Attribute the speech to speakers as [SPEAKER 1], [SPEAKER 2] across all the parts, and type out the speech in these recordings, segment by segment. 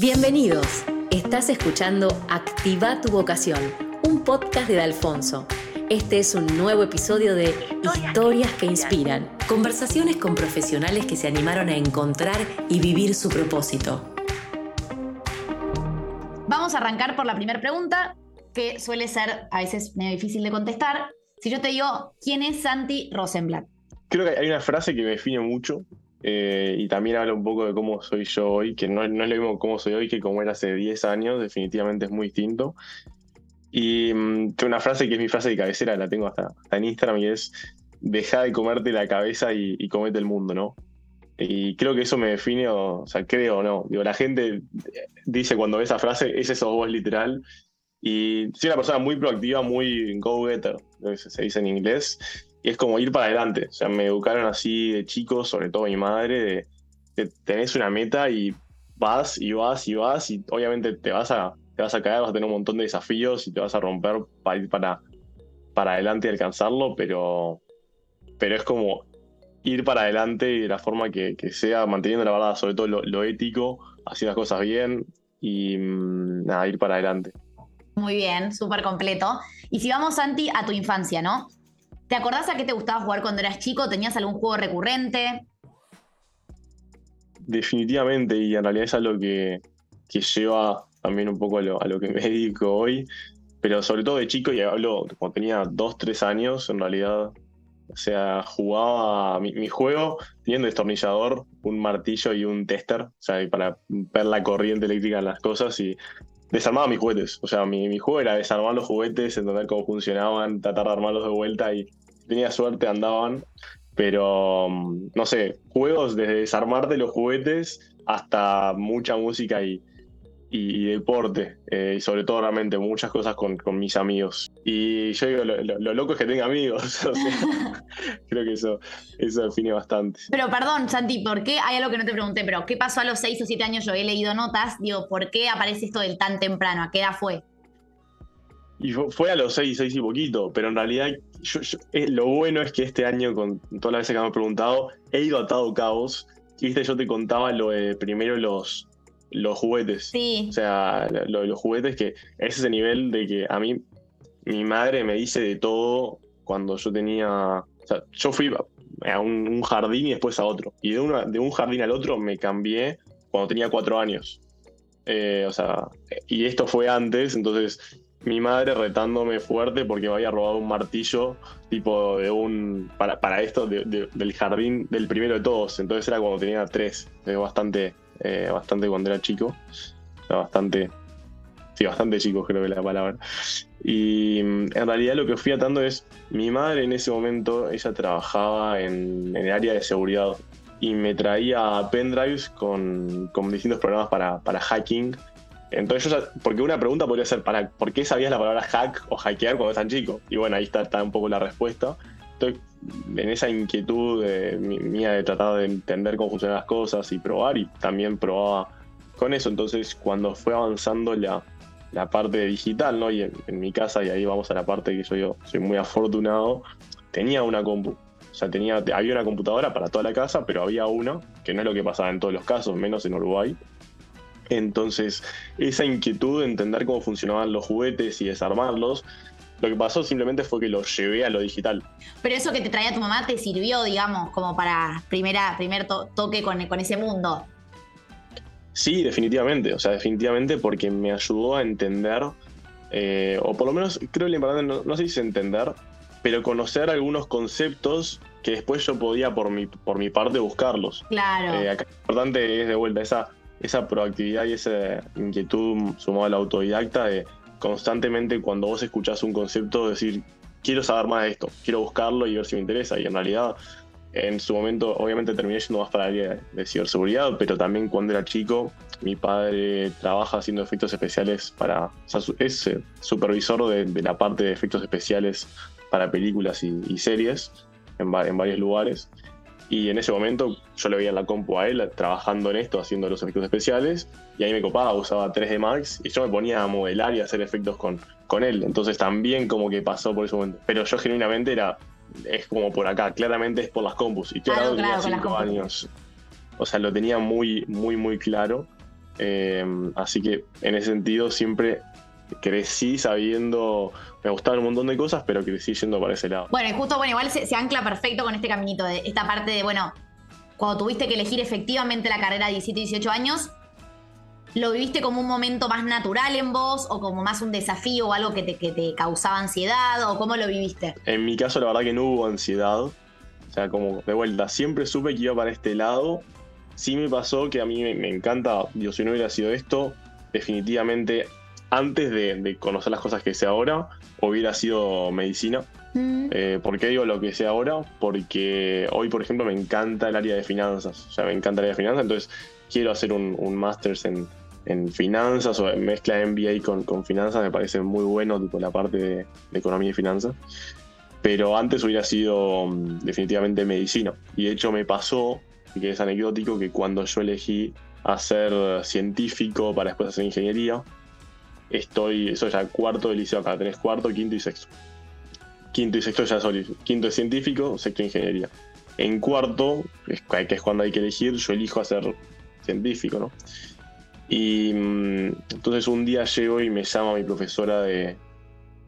[SPEAKER 1] Bienvenidos. Estás escuchando Activa tu vocación, un podcast de Alfonso. Este es un nuevo episodio de Historias que inspiran, conversaciones con profesionales que se animaron a encontrar y vivir su propósito.
[SPEAKER 2] Vamos a arrancar por la primera pregunta, que suele ser a veces medio difícil de contestar. Si yo te digo, ¿quién es Santi Rosenblatt?
[SPEAKER 3] Creo que hay una frase que me define mucho, eh, y también habla un poco de cómo soy yo hoy, que no, no es lo mismo cómo soy hoy que como era hace 10 años, definitivamente es muy distinto. Y mm, que una frase que es mi frase de cabecera, la tengo hasta, en Instagram, y es, deja de comerte la cabeza y, comete el mundo, ¿no? Y creo que eso me define, o, sea, creo o no. Digo, la gente dice cuando ve esa frase, es eso vos literal. Y soy una persona muy proactiva, muy go-getter, se dice en inglés. Y es como ir para adelante. O sea, me educaron así de chico, sobre todo mi madre, de que tenés una meta y vas y vas y vas y obviamente te vas a, te vas a caer, vas a tener un montón de desafíos y te vas a romper para ir para, para adelante y alcanzarlo, pero, pero es como ir para adelante y de la forma que, sea, manteniendo la verdad, sobre todo lo, ético, haciendo las cosas bien y mm, nada, ir para adelante.
[SPEAKER 2] Muy bien, súper completo. Y si vamos, Santi, a tu infancia, ¿no? ¿Te acordás a qué te gustaba jugar cuando eras chico? ¿Tenías algún juego recurrente?
[SPEAKER 3] Definitivamente, y en realidad es algo que, que lleva también un poco a lo, que me dedico hoy, pero sobre todo de chico, y hablo cuando tenía 2, 3 años, en realidad, o sea, jugaba mi, juego teniendo destornillador, un martillo y un tester, o sea, para ver la corriente eléctrica en las cosas y desarmaba mis juguetes. O sea, mi juego era desarmar los juguetes, entender cómo funcionaban, tratar de armarlos de vuelta y tenía suerte andaban, pero mm, no sé, juegos desde desarmarte los juguetes hasta mucha música y, y, deporte, eh, y sobre todo realmente muchas cosas con, mis amigos. Y yo digo, lo, loco es que tenga amigos, creo que eso, eso define bastante.
[SPEAKER 2] Pero perdón, Santi, ¿por qué? Hay algo que no te pregunté, pero ¿qué pasó a los 6 o 7 años? Yo he leído notas, digo, ¿por qué aparece esto del tan temprano? ¿A qué edad fue?
[SPEAKER 3] Y fue a los 6, 6 y poquito, pero en realidad eh, lo bueno es que este año, con todas las veces que me han preguntado, he ido atado caos. Y viste, yo te contaba lo de primero los, los juguetes.
[SPEAKER 2] Sí.
[SPEAKER 3] O sea, lo de los juguetes que es ese nivel de que a mí, mi madre me dice de todo cuando yo tenía. O sea, yo fui a un, jardín y después a otro. Y de, una, de un jardín al otro me cambié cuando tenía cuatro años. Eh, o sea, y esto fue antes, entonces mi madre retándome fuerte porque me había robado un martillo tipo de un para, para esto del jardín del primero de todos. Entonces era cuando tenía tres bastante eh, bastante cuando era chico. Bastante sí bastante chico creo que la palabra. Y mm, en realidad lo que fui atando es mi madre en ese momento ella trabajaba en, el área de seguridad y me traía pendrives con, con distintos programas para, para hacking entonces, yo porque una pregunta podría ser, ¿para, ¿por qué sabías la palabra hack o hackear cuando tan chico? Y bueno, ahí está, está un poco la respuesta. Estoy en esa inquietud mía de tratar de entender cómo funcionan las cosas y probar, y también probaba con eso. Entonces, cuando fue avanzando la, la parte digital, ¿no? Y en, mi casa, y ahí vamos a la parte que yo, yo soy muy afortunado, tenía una compu. O sea, tenía, había una computadora para toda la casa, pero había una, que no es lo que pasaba en todos los casos, menos en Uruguay, entonces, esa inquietud de entender cómo funcionaban los juguetes y desarmarlos, lo que pasó simplemente fue que los llevé a lo digital.
[SPEAKER 2] Pero eso que te traía tu mamá te sirvió, digamos, como para primera, primer toque con, con ese mundo.
[SPEAKER 3] Sí, definitivamente. O sea, definitivamente porque me ayudó a entender, eh, o por lo menos creo que lo importante, no, sé si es entender, pero conocer algunos conceptos que después yo podía por mi, por mi parte buscarlos.
[SPEAKER 2] Claro.
[SPEAKER 3] Eh, acá lo importante es de vuelta esa esa proactividad y esa inquietud sumada al autodidacta de constantemente cuando vos escuchás un concepto decir, quiero saber más de esto, quiero buscarlo y ver si me interesa. Y en realidad, en su momento, obviamente terminé yendo más para el área de ciberseguridad, pero también cuando era chico, mi padre trabaja haciendo efectos especiales para. Es eh, supervisor de, la parte de efectos especiales para películas y, series en, en varios lugares. Y en ese momento yo le veía en la compu a él trabajando en esto, haciendo los efectos especiales, y ahí me copaba, usaba 3D Max, y yo me ponía a modelar y a hacer efectos con, con él. Entonces también como que pasó por ese momento. Pero yo genuinamente era, es como por acá, claramente es por las compus. Y
[SPEAKER 2] claro, claro, tenía 5
[SPEAKER 3] años. O sea, lo tenía muy, muy, muy claro. Eh, así que en ese sentido siempre crecí sabiendo, me gustaban un montón de cosas, pero crecí yendo para ese lado.
[SPEAKER 2] Bueno, y justo, bueno, igual se, se ancla perfecto con este caminito, de esta parte de, bueno, cuando tuviste que elegir efectivamente la carrera de 17 y 18 años, ¿lo viviste como un momento más natural en vos o como más un desafío o algo que te, que te causaba ansiedad o cómo lo viviste?
[SPEAKER 3] En mi caso, la verdad que no hubo ansiedad. O sea, como de vuelta, siempre supe que iba para este lado. Sí me pasó que a mí me, me encanta, Dios, si no hubiera sido esto, definitivamente antes de, de conocer las cosas que sé ahora, hubiera sido medicina.
[SPEAKER 2] Mm.
[SPEAKER 3] Eh, ¿Por qué digo lo que sé ahora? Porque hoy, por ejemplo, me encanta el área de finanzas. O sea, me encanta el área de finanzas, entonces quiero hacer un, un máster en, en finanzas o mezcla MBA con, con finanzas. Me parece muy bueno, tipo la parte de, de economía y finanzas. Pero antes hubiera sido mm, definitivamente medicina. Y de hecho me pasó, que es anecdótico, que cuando yo elegí hacer científico para después hacer ingeniería, estoy, eso ya cuarto de liceo acá, tenés cuarto, quinto y sexto. Quinto y sexto ya son, quinto es científico, sexto ingeniería. En cuarto, que es cuando hay que elegir, yo elijo hacer científico, ¿no? Y mm, entonces un día llego y me llama mi profesora de,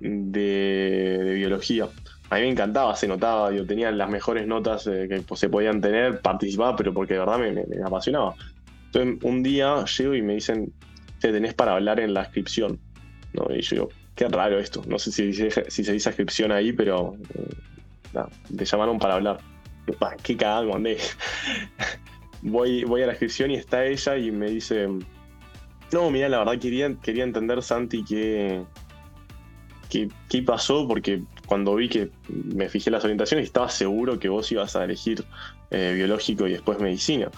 [SPEAKER 3] de, de biología. A mí me encantaba, se notaba, yo tenía las mejores notas eh, que se podían tener, participaba, pero porque de verdad me, me- me apasionaba. Entonces un día llego y me dicen, te tenés para hablar en la inscripción. ¿no? Y yo digo, qué raro esto. No sé si, si se dice inscripción ahí, pero eh, te llamaron para hablar. Yo, "Pa, qué cagada mandé. voy, voy a la inscripción y está ella y me dice, no, mira, la verdad quería, quería entender, Santi, qué, qué, qué pasó, porque cuando vi que me fijé las orientaciones estaba seguro que vos ibas a elegir eh, biológico y después medicina.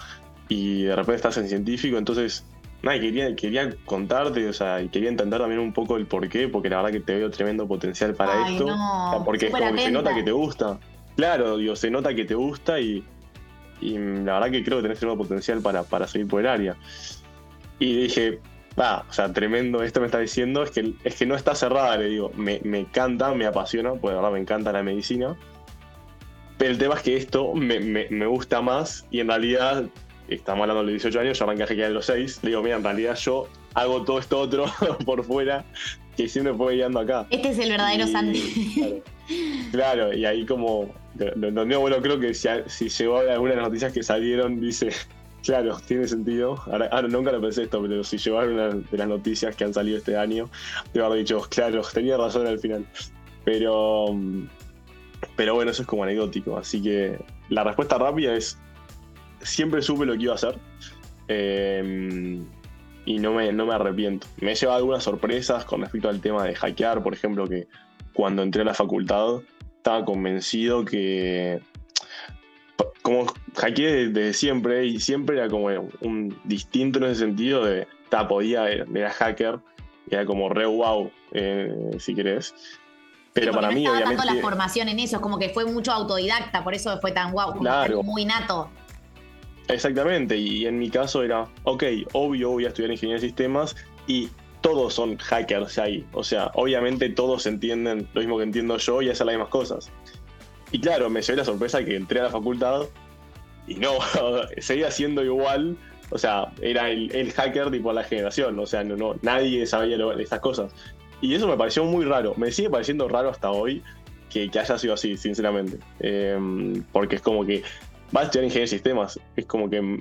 [SPEAKER 3] Y de repente estás en científico, entonces nada, quería, quería contarte, o sea, y quería entender también un poco el porqué, porque la verdad que te veo tremendo potencial para
[SPEAKER 2] Ay,
[SPEAKER 3] esto.
[SPEAKER 2] no,
[SPEAKER 3] O sea, porque es como que se nota que te gusta. Claro, digo, se nota que te gusta y, y la verdad que creo que tenés tremendo potencial para, para seguir por el área. Y dije, va, o sea, tremendo esto me está diciendo, es que, es que no está cerrada, le digo, me, me encanta, me apasiona, pues de verdad me encanta la medicina. Pero el tema es que esto me, me- me gusta más y en realidad, estamos hablando de los 18 años, yo arranqué a hackear en los 6, le digo, mira, en realidad yo hago todo esto otro por fuera que siempre fue guiando acá.
[SPEAKER 2] Este es el verdadero
[SPEAKER 3] Y-
[SPEAKER 2] Santi.
[SPEAKER 3] Claro, Claro, y ahí como. Lo, único bueno, creo que si, si llegó a alguna de las noticias que salieron, dice. Claro, tiene sentido. Ahora, ahora nunca lo pensé esto, pero si llegó a alguna de las noticias que han salido este año, debo haber dicho, claro, tenía razón al final. Pero. mm, Pero bueno, eso es como anecdótico. Así que la respuesta rápida es. Siempre supe lo que iba a hacer. eh, y no me, no me arrepiento. Me he llevado algunas sorpresas con respecto al tema de hackear, por ejemplo, que cuando entré a la facultad estaba convencido que como hackeé desde siempre y siempre era como un distinto en ese sentido de ta, podía era hacker era como re wow eh, si querés pero
[SPEAKER 2] Sí,
[SPEAKER 3] para
[SPEAKER 2] no
[SPEAKER 3] mí obviamente
[SPEAKER 2] tanto la formación en eso, es como que fue mucho autodidacta, por eso fue tan guau, como
[SPEAKER 3] Claro.
[SPEAKER 2] algo muy nato.
[SPEAKER 3] Exactamente, y en mi caso era, ok, obvio voy a estudiar ingeniería de sistemas y todos son hackers ahí. O sea, obviamente todos entienden lo mismo que entiendo yo y hacen las mismas cosas. Y claro, me llevé la sorpresa que entré a la facultad y no, seguía siendo igual. O sea, era el, el hacker tipo la generación. O sea, no, no, nadie sabía lo- estas cosas. Y eso me pareció muy raro. Me sigue pareciendo raro hasta hoy que, haya sido así, sinceramente. Eh, porque es como que vas a estudiar ingeniería de sistemas. Es como que.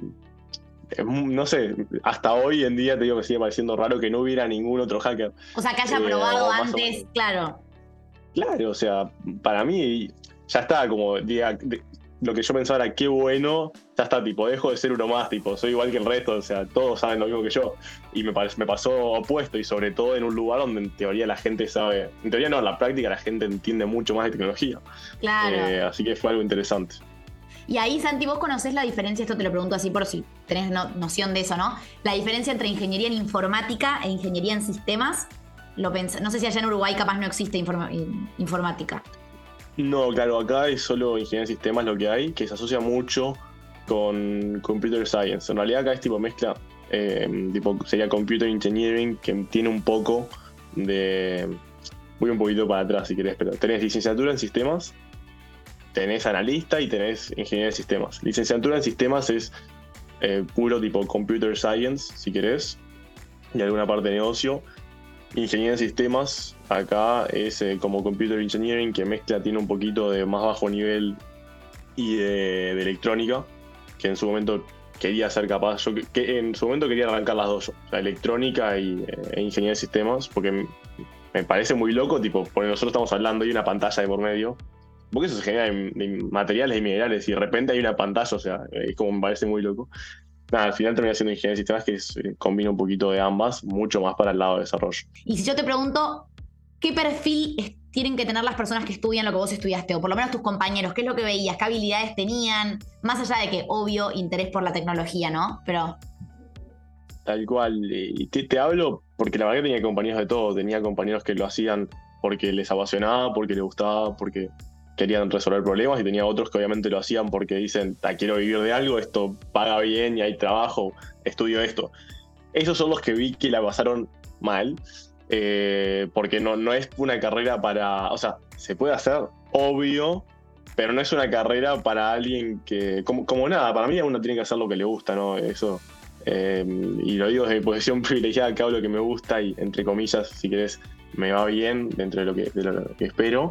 [SPEAKER 3] No sé, hasta hoy en día te digo que sigue pareciendo raro que no hubiera ningún otro hacker.
[SPEAKER 2] O sea, que haya
[SPEAKER 3] Eh,
[SPEAKER 2] probado antes, claro.
[SPEAKER 3] Claro, o sea, para mí ya está, como diga, de- lo que yo pensaba era qué bueno, ya está, tipo, dejo de ser uno más, tipo, soy igual que el resto, o sea, todos saben lo mismo que yo. Y me, me pasó opuesto, y sobre todo en un lugar donde en teoría la gente sabe, en teoría no, en la práctica la gente entiende mucho más de tecnología.
[SPEAKER 2] Claro.
[SPEAKER 3] Eh, así que fue algo interesante.
[SPEAKER 2] Y ahí, Santi, vos conocés la diferencia, esto te lo pregunto así por si tenés no- noción de eso, ¿no? La diferencia entre ingeniería en informática e ingeniería en sistemas. Lo no sé si allá en Uruguay capaz no existe informática.
[SPEAKER 3] No, claro, acá es solo ingeniería de sistemas lo que hay, que se asocia mucho con computer science. En realidad acá es tipo mezcla, eh, tipo sería computer engineering, que tiene un poco de... Voy un poquito para atrás si querés, pero tenés licenciatura en sistemas, tenés analista y tenés ingeniería de sistemas. Licenciatura en sistemas es eh, puro tipo computer science, si querés, y alguna parte de negocio. Ingeniería en sistemas, acá es eh, como Computer Engineering, que mezcla, tiene un poquito de más bajo nivel y de, electrónica, que en su momento quería ser capaz, yo en su momento quería arrancar las dos, o sea, electrónica y, e ingeniería de sistemas, porque me parece muy loco, tipo, porque nosotros estamos hablando y una pantalla de por medio, porque eso se genera de, materiales y minerales y de repente hay una pantalla, o sea, es como me parece muy loco. Nada, al final termina siendo ingeniería de sistemas que eh, combina un poquito de ambas, mucho más para el lado de desarrollo.
[SPEAKER 2] Y si yo te pregunto, ¿qué perfil tienen que tener las personas que estudian lo que vos estudiaste? O por lo menos tus compañeros, ¿qué es lo que veías? ¿Qué habilidades tenían? Más allá de que, obvio, interés por la tecnología, ¿no? Pero...
[SPEAKER 3] Tal cual. Y te, hablo porque la verdad que tenía compañeros de todo. Tenía compañeros que lo hacían porque les apasionaba, porque les gustaba, porque querían resolver problemas y tenía otros que obviamente lo hacían porque dicen, quiero vivir de algo, esto paga bien y hay trabajo, estudio esto. Esos son los que vi que la pasaron mal, eh, porque no, no es una carrera para, o sea, se puede hacer, obvio, pero no es una carrera para alguien que, como, como nada, para mí uno tiene que hacer lo que le gusta, ¿no? Eso, eh, y lo digo desde posición privilegiada, que hago lo que me gusta y, entre comillas, si querés, me va bien dentro de lo que espero.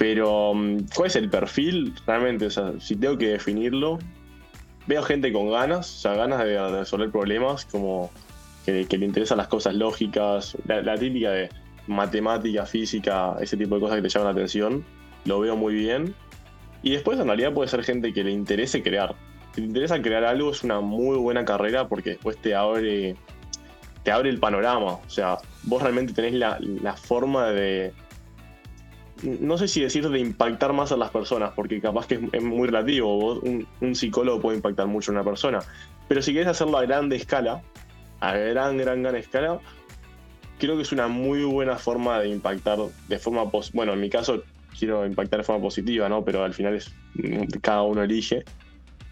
[SPEAKER 3] Pero, mm, ¿cuál es el perfil? Realmente, si tengo que definirlo, veo gente con ganas, o sea, ganas de, resolver problemas, como que, le interesan las cosas lógicas, la, típica de matemática, física, ese tipo de cosas que te llaman la atención, lo veo muy bien. Y después, en realidad, puede ser gente que le interese crear. Si te interesa crear algo, es una muy buena carrera porque después te abre, te abre el panorama. O sea, vos realmente tenés la, la forma de no sé si decir de impactar más a las personas, porque capaz que es, muy relativo, un, psicólogo puede impactar mucho a una persona, pero si quieres hacerlo a grande escala, a gran, gran, gran escala, creo que es una muy buena forma de impactar de forma, bueno, en mi caso quiero impactar de forma positiva, ¿no? Pero al final es cada uno elige.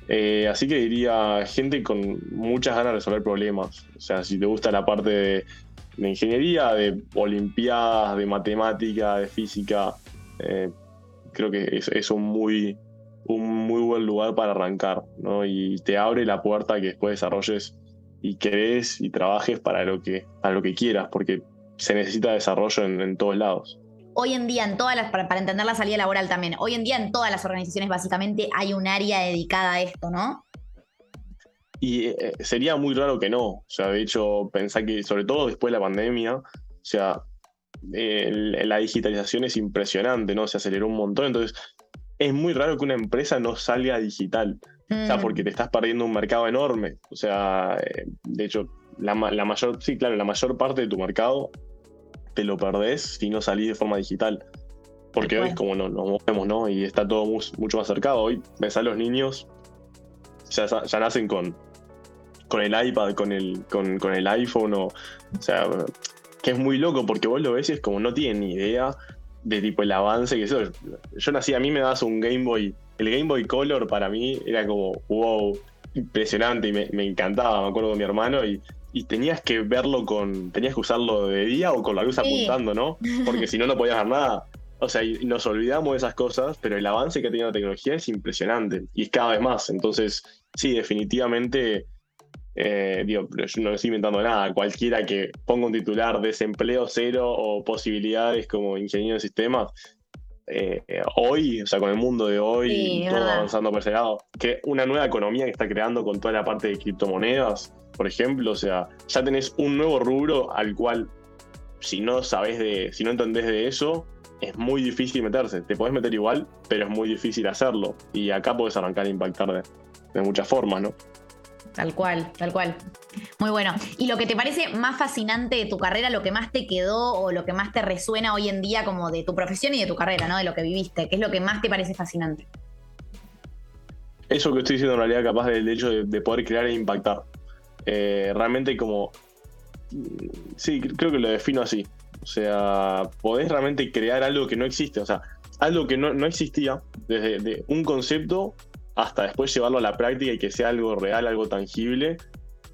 [SPEAKER 3] Eh, así que diría gente con muchas ganas de resolver problemas. O sea, si te gusta la parte de de ingeniería, de olimpiadas, de matemática, de física. Eh, creo que es, un, muy, un muy buen lugar para arrancar, ¿no? Y te abre la puerta a que después desarrolles y crees y trabajes para lo que, para lo que quieras, porque se necesita desarrollo en, todos lados.
[SPEAKER 2] Hoy en día, en todas las, para entender la salida laboral también, hoy en día en todas las organizaciones básicamente hay un área dedicada a esto, ¿no?
[SPEAKER 3] Y eh, sería muy raro que no. O sea, de hecho, pensá que, sobre todo después de la pandemia, o sea, la digitalización es impresionante, ¿no? Se aceleró un montón. Entonces, es muy raro que una empresa no salga digital. O sea, mm. porque te estás perdiendo un mercado enorme. O sea, eh, de hecho, la, mayor, sí, claro, la mayor parte de tu mercado te lo perdés si no salís de forma digital. Porque hoy es como nos, movemos, ¿no? Y está todo mucho más cercado. Hoy ves a los niños, ya, ya nacen con con el iPad, con el, con, el iPhone, o, o sea, que es muy loco porque vos lo ves y es como no tienen ni idea de tipo el avance que eso. Yo nací, a mí me das un Game Boy, el Game Boy Color para mí era como, wow, impresionante y me, encantaba, me acuerdo de mi hermano y, y, tenías que verlo con, tenías que usarlo de día o con la luz apuntando, ¿no? Porque si no, no podías ver nada. O sea, y nos olvidamos de esas cosas, pero el avance que ha tenido la tecnología es impresionante y es cada vez más. Entonces, sí, definitivamente eh, digo, yo no estoy inventando nada. Cualquiera que ponga un titular desempleo cero o posibilidades como ingeniero de sistemas, eh, hoy, o sea, con el mundo de hoy, todo avanzando por ese lado, que una nueva economía que está creando con toda la parte de criptomonedas, por ejemplo, o sea, ya tenés un nuevo rubro al cual, si no sabes de, si no entendés de eso, es muy difícil meterse. Te podés meter igual, pero es muy difícil hacerlo. Y acá podés arrancar a impactar de, de muchas formas, ¿no?
[SPEAKER 2] Tal cual, tal cual. Muy bueno. ¿Y lo que te parece más fascinante de tu carrera, lo que más te quedó o lo que más te resuena hoy en día como de tu profesión y de tu carrera, ¿no? De lo que viviste. ¿Qué es lo que más te parece fascinante?
[SPEAKER 3] Eso que estoy diciendo en realidad capaz del hecho de, poder crear e impactar. Eh, realmente como... Sí, creo que lo defino así. O sea, podés realmente crear algo que no existe. O sea, algo que no existía desde un concepto hasta después llevarlo a la práctica y que sea algo real, algo tangible,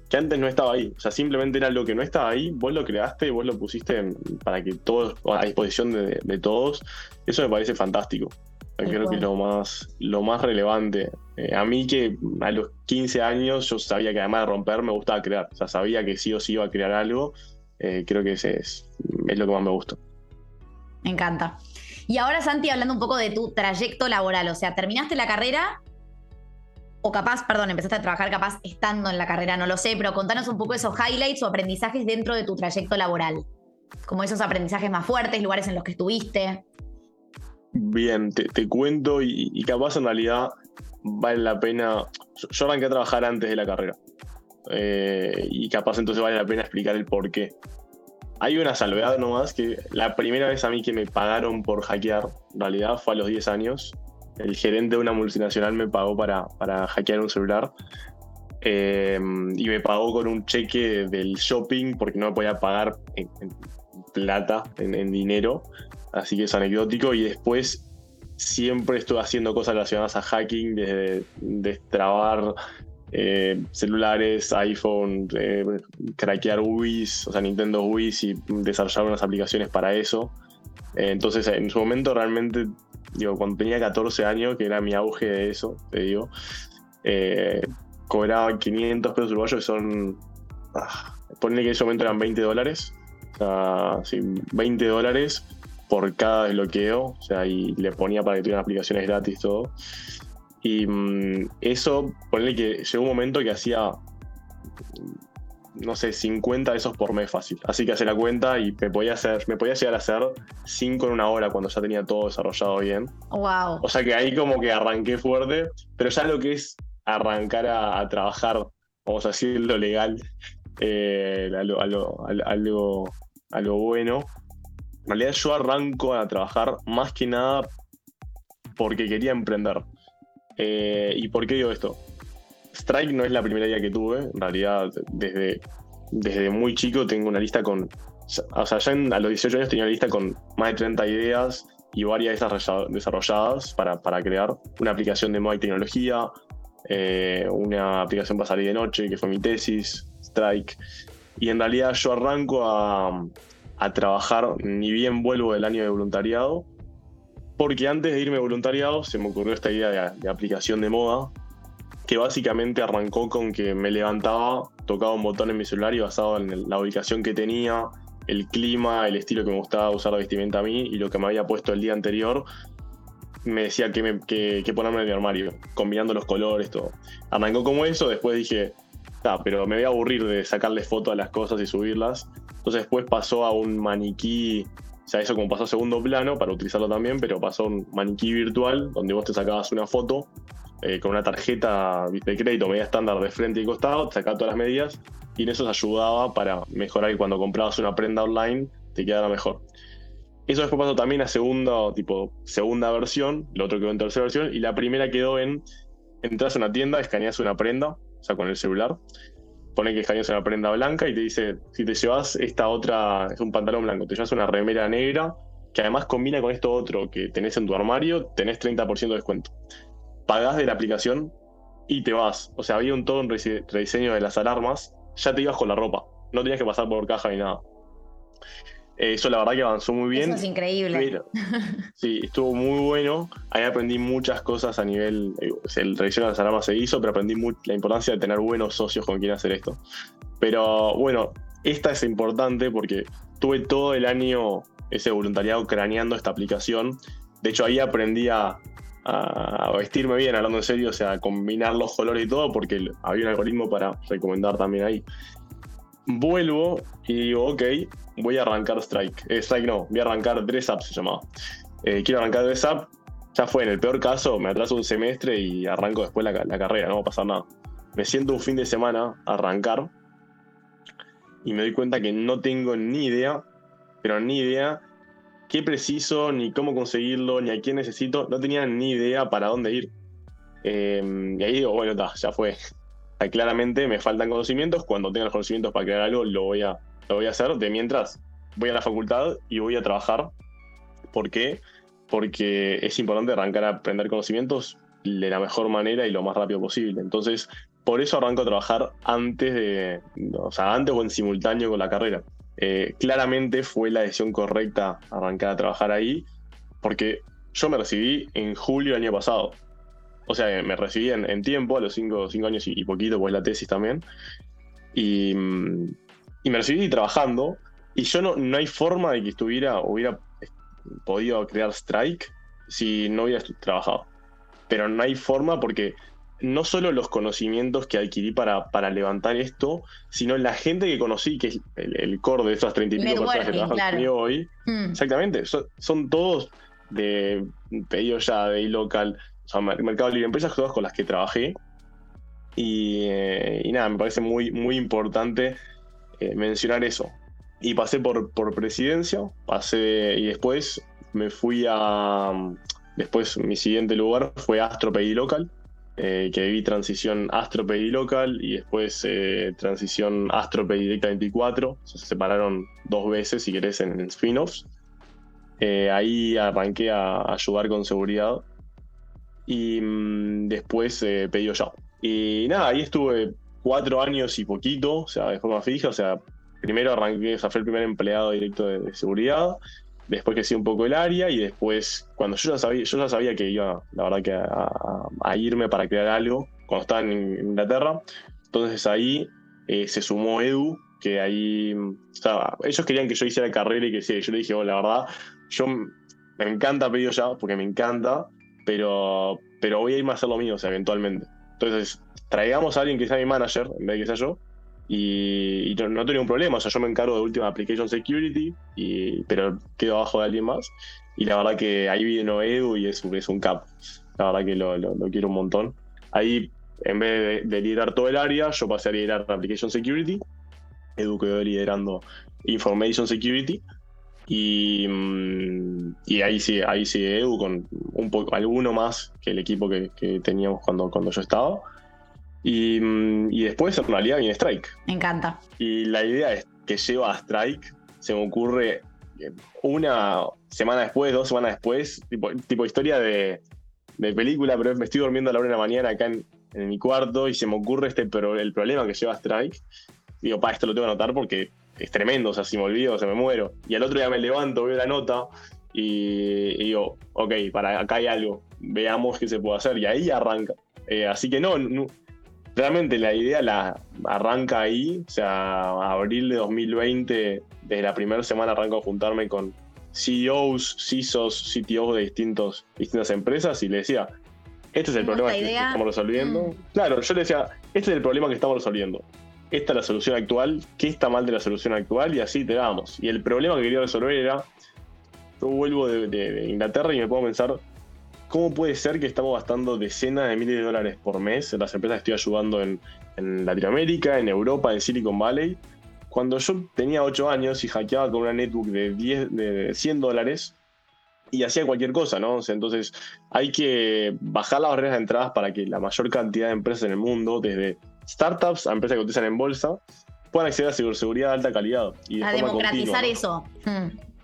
[SPEAKER 3] que antes no estaba ahí. O sea, simplemente era lo que no estaba ahí, vos lo creaste, vos lo pusiste para que todo a disposición de, todos. Eso me parece fantástico. Creo que es lo más, lo más relevante Eh, a mí que a los 15 años yo sabía que además de romper me gustaba crear, o sea, sabía que sí o sí iba a crear algo, eh, creo que ese es, es lo que más me gustó.
[SPEAKER 2] Me encanta. Y ahora, Santi, hablando un poco de tu trayecto laboral, o sea, terminaste la carrera o capaz, perdón, empezaste a trabajar capaz estando en la carrera, no lo sé, pero contanos un poco esos highlights o aprendizajes dentro de tu trayecto laboral, como esos aprendizajes más fuertes, lugares en los que estuviste.
[SPEAKER 3] Bien, te, cuento y, capaz en realidad vale la pena. Yo, arranqué a trabajar antes de la carrera. Eh, y capaz entonces vale la pena explicar el por qué. Hay una salvedad nomás que la primera vez a mí que me pagaron por hackear, en realidad fue a los 10 años. El gerente de una multinacional me pagó para, para hackear un celular. Eh, y me pagó con un cheque del shopping porque no me podía pagar en, plata, en, dinero. Así que es anecdótico. Y después siempre estuve haciendo cosas relacionadas a hacking, desde destrabar eh, celulares, iPhone, eh, craquear Wii's, o sea, Nintendo Wii's y desarrollar unas aplicaciones para eso. Eh, entonces, en su momento realmente, digo, cuando tenía 14 años, que era mi auge de eso, te digo, cobraba 500 pesos uruguayos, que son, ah, ponle que en ese momento eran 20 dólares, o sea, sí, 20 dólares por cada desbloqueo, o sea, y le ponía para que tuvieran aplicaciones gratis todo. Y mm, eso, ponle que llegó un momento que hacía, no sé, 50 de esos por mes fácil. Así que hace la cuenta y me podía, hacer, me podía llegar a hacer 5 en una hora cuando ya tenía todo desarrollado bien.
[SPEAKER 2] Wow.
[SPEAKER 3] O sea que ahí como que arranqué fuerte, pero ya lo que es arrancar a, trabajar, vamos a decirlo legal, eh, a, lo, a, lo, a lo bueno, en realidad yo arranco a trabajar más que nada porque quería emprender. Eh, ¿Y por qué digo esto? Strike no es la primera idea que tuve. En realidad, desde, desde muy chico tengo una lista con. O sea, ya a los 18 años tenía una lista con más de 30 ideas y varias de esas desarrolladas para, para crear una aplicación de moda y tecnología, eh, una aplicación para salir de noche, que fue mi tesis, Strike. Y en realidad yo arranco a, a trabajar, ni bien vuelvo del año de voluntariado, porque antes de irme voluntariado se me ocurrió esta idea de, aplicación de moda, que básicamente arrancó con que me levantaba, tocaba un botón en mi celular y basado en la ubicación que tenía, el clima, el estilo que me gustaba usar la vestimenta a mí y lo que me había puesto el día anterior, me decía que, me, que, ponerme en mi armario, combinando los colores, todo. Arrancó como eso, después dije, ah, pero me voy a aburrir de sacarle fotos a las cosas y subirlas. Entonces después pasó a un maniquí, o sea, eso como pasó a segundo plano para utilizarlo también, pero pasó a un maniquí virtual donde vos te sacabas una foto eh, con una tarjeta de crédito media estándar de frente y costado, te sacabas todas las medidas y en eso te ayudaba para mejorar y cuando comprabas una prenda online te quedara mejor. Eso después pasó también a segunda, tipo, segunda versión, lo otro quedó en tercera versión, y la primera quedó en entras a una tienda, escaneas una prenda, o sea, con el celular, pone que escaneas una prenda blanca y te dice, si te llevas esta otra, es un pantalón blanco, te llevas una remera negra, que además combina con esto otro que tenés en tu armario, tenés 30% de descuento. Pagás de la aplicación y te vas. O sea, había un todo un rediseño de las alarmas, ya te ibas con la ropa, no tenías que pasar por caja ni nada. Eso la verdad que avanzó muy bien.
[SPEAKER 2] Eso es increíble.
[SPEAKER 3] sí, estuvo muy bueno. Ahí aprendí muchas cosas a nivel. Eh, el revisión de las alarmas se hizo, pero aprendí la importancia de tener buenos socios con quien hacer esto. Pero bueno, esta es importante porque tuve todo el año ese voluntariado craneando esta aplicación. De hecho, ahí aprendí a, a vestirme bien, hablando en serio, o sea, a combinar los colores y todo, porque había un algoritmo para recomendar también ahí. Vuelvo y digo, ok, voy a arrancar Strike. Eh, Strike no, voy a arrancar Dress Up se llamaba. Eh, quiero arrancar Dress Up. Ya fue, en el peor caso me atraso un semestre y arranco después la, carrera, no va a pasar nada. Me siento un fin de semana a arrancar y me doy cuenta que no tengo ni idea, pero ni idea qué preciso, ni cómo conseguirlo, ni a quién necesito. No tenía ni idea para dónde ir. Em, y ahí digo, bueno, ya fue. Claramente me faltan conocimientos. Cuando tenga los conocimientos para crear algo, lo voy a lo voy a hacer de mientras voy a la facultad y voy a trabajar. ¿Por qué? Porque es importante arrancar a aprender conocimientos de la mejor manera y lo más rápido posible. Entonces, por eso arranco a trabajar antes de, o sea, antes o en simultáneo con la carrera. Eh, claramente fue la decisión correcta arrancar a trabajar ahí, porque yo me recibí en julio del año pasado. O sea, me recibí en, tiempo, a los cinco, cinco años y, poquito, pues la tesis también. Y, y, me recibí trabajando. Y yo no, no hay forma de que estuviera, hubiera podido crear Strike si no hubiera trabajado. Pero no hay forma porque no solo los conocimientos que adquirí para, para levantar esto, sino la gente que conocí, que es el, core de esas 30 y pico personas que trabajan conmigo hoy. Mm. Exactamente, son, todos de pedido ya, de local, o sea, Mercado Libre, empresas todas con las que trabajé. Y, eh, y nada, me parece muy, muy importante eh, mencionar eso. Y pasé por, por presidencia, pasé y después me fui a. Después mi siguiente lugar fue Astro Local, eh, que viví transición AstroPay local y después eh, transición AstroPay Directa 24. se separaron dos veces, si querés, en, spin-offs. Eh, ahí arranqué a, ayudar con seguridad y mm, después pedí ya. Y nada, ahí estuve cuatro años y poquito, o sea, de forma fija, o sea, primero arranqué, o sea, fue el primer empleado directo de seguridad después crecí un poco el área y después, cuando yo ya sabía, yo ya sabía que iba, la verdad, que a, irme para crear algo cuando estaba en Inglaterra. Entonces ahí eh, se sumó Edu, que ahí, o ellos querían que yo hiciera carrera y que sí, yo le dije, oh, la verdad, yo me encanta pedido ya, porque me encanta, pero, pero voy a irme a hacer lo mío, eventualmente. Entonces, traigamos a alguien que sea mi manager, en vez de que sea yo, y, no, tenía un problema, o sea, yo me encargo de última Application Security, y, pero quedo abajo de alguien más. Y la verdad que ahí vino Edu y es, es un cap. La verdad que lo, lo, quiero un montón. Ahí, en vez de, liderar todo el área, yo pasé a liderar Application Security. Edu quedó liderando Information Security. Y, mm, y ahí sí, ahí sí Edu con un poco, alguno más que el equipo que, que teníamos cuando, cuando yo estaba. Mm, y, después en realidad viene Strike.
[SPEAKER 2] Me encanta.
[SPEAKER 3] Y la idea es que lleva a Strike, se me ocurre eh, una semana después, dos semanas después, tipo, tipo historia de, película, pero me estoy durmiendo a la hora de la mañana acá en, mi cuarto y se me ocurre este pero el problema que lleva Strike. Digo, pa, esto lo tengo que anotar porque es tremendo, o sea, si me olvido, se me muero. Y al otro día me levanto, veo la nota y, digo, ok, para acá hay algo, veamos qué se puede hacer. Y ahí arranca. Eh, así que no, no realmente la idea la arranca ahí, o sea, abril de 2020, desde la primera semana arranco a juntarme con CEOs, CISOs, CTOs de distintos, distintas empresas y le decía, este es el problema que estamos resolviendo. Mm. Claro, yo le decía, este es el problema que estamos resolviendo. Esta es la solución actual, ¿qué está mal de la solución actual? Y así te damos. Y el problema que quería resolver era, yo vuelvo de Inglaterra y me puedo pensar, ¿Cómo puede ser que estamos gastando decenas de miles de dólares por mes en las empresas que estoy ayudando en, Latinoamérica, en Europa, en Silicon Valley? Cuando yo tenía 8 años y hackeaba con una netbook de, 10, de 100 dólares y hacía cualquier cosa, ¿no? entonces hay que bajar las barreras de entradas para que la mayor cantidad de empresas en el mundo, desde startups a empresas que cotizan en bolsa, puedan acceder a ciberseguridad de alta calidad.
[SPEAKER 2] Y a democratizar eso. Hmm.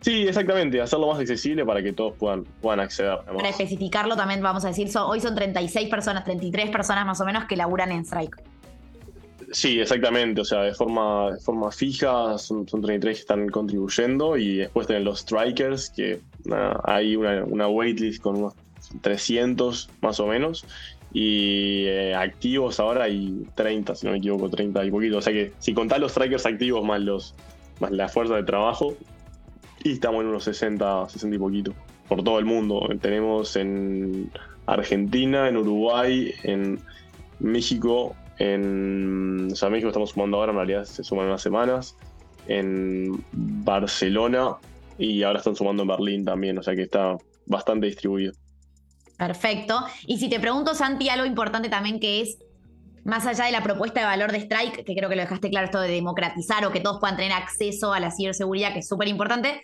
[SPEAKER 3] Sí, exactamente, hacerlo más accesible para que todos puedan, puedan acceder.
[SPEAKER 2] Para especificarlo también vamos a decir, hoy son 36 personas, 33 personas más o menos que laburan en Strike.
[SPEAKER 3] Sí, exactamente, o sea, de forma, de forma fija son, 33 que están contribuyendo y después tienen los strikers, que hay una, una waitlist con unos 300 más o menos y eh, activos ahora hay 30, si no me equivoco, 30 y poquito. O sea que si contás los strikers activos más los más la fuerza de trabajo, y estamos en unos 60, 60 y poquito. Por todo el mundo. Tenemos en Argentina, en Uruguay, en México, en. O sea, México estamos sumando ahora, en realidad se suman unas semanas. En Barcelona y ahora están sumando en Berlín también, o sea que está bastante distribuido.
[SPEAKER 2] Perfecto. Y si te pregunto, Santi, algo importante también que es, más allá de la propuesta de valor de Strike, que creo que lo dejaste claro, esto de democratizar o que todos puedan tener acceso a la ciberseguridad, que es súper importante,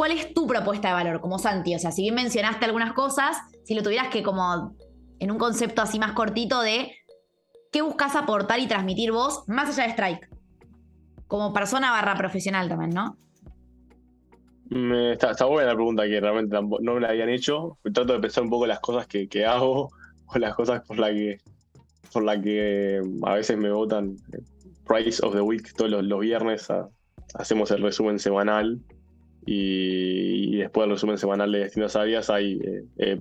[SPEAKER 2] ¿Cuál es tu propuesta de valor como Santi? O sea, si bien mencionaste algunas cosas, si lo tuvieras que como en un concepto así más cortito de qué buscas aportar y transmitir vos más allá de Strike. Como persona barra profesional también, ¿no?
[SPEAKER 3] está, buena la pregunta que realmente no me la habían hecho. Trato de pensar un poco las cosas que, hago o las cosas por las que por la que a veces me votan Price of the Week todos los, viernes. hacemos el resumen semanal y, después del resumen semanal de distintas áreas hay eh, eh,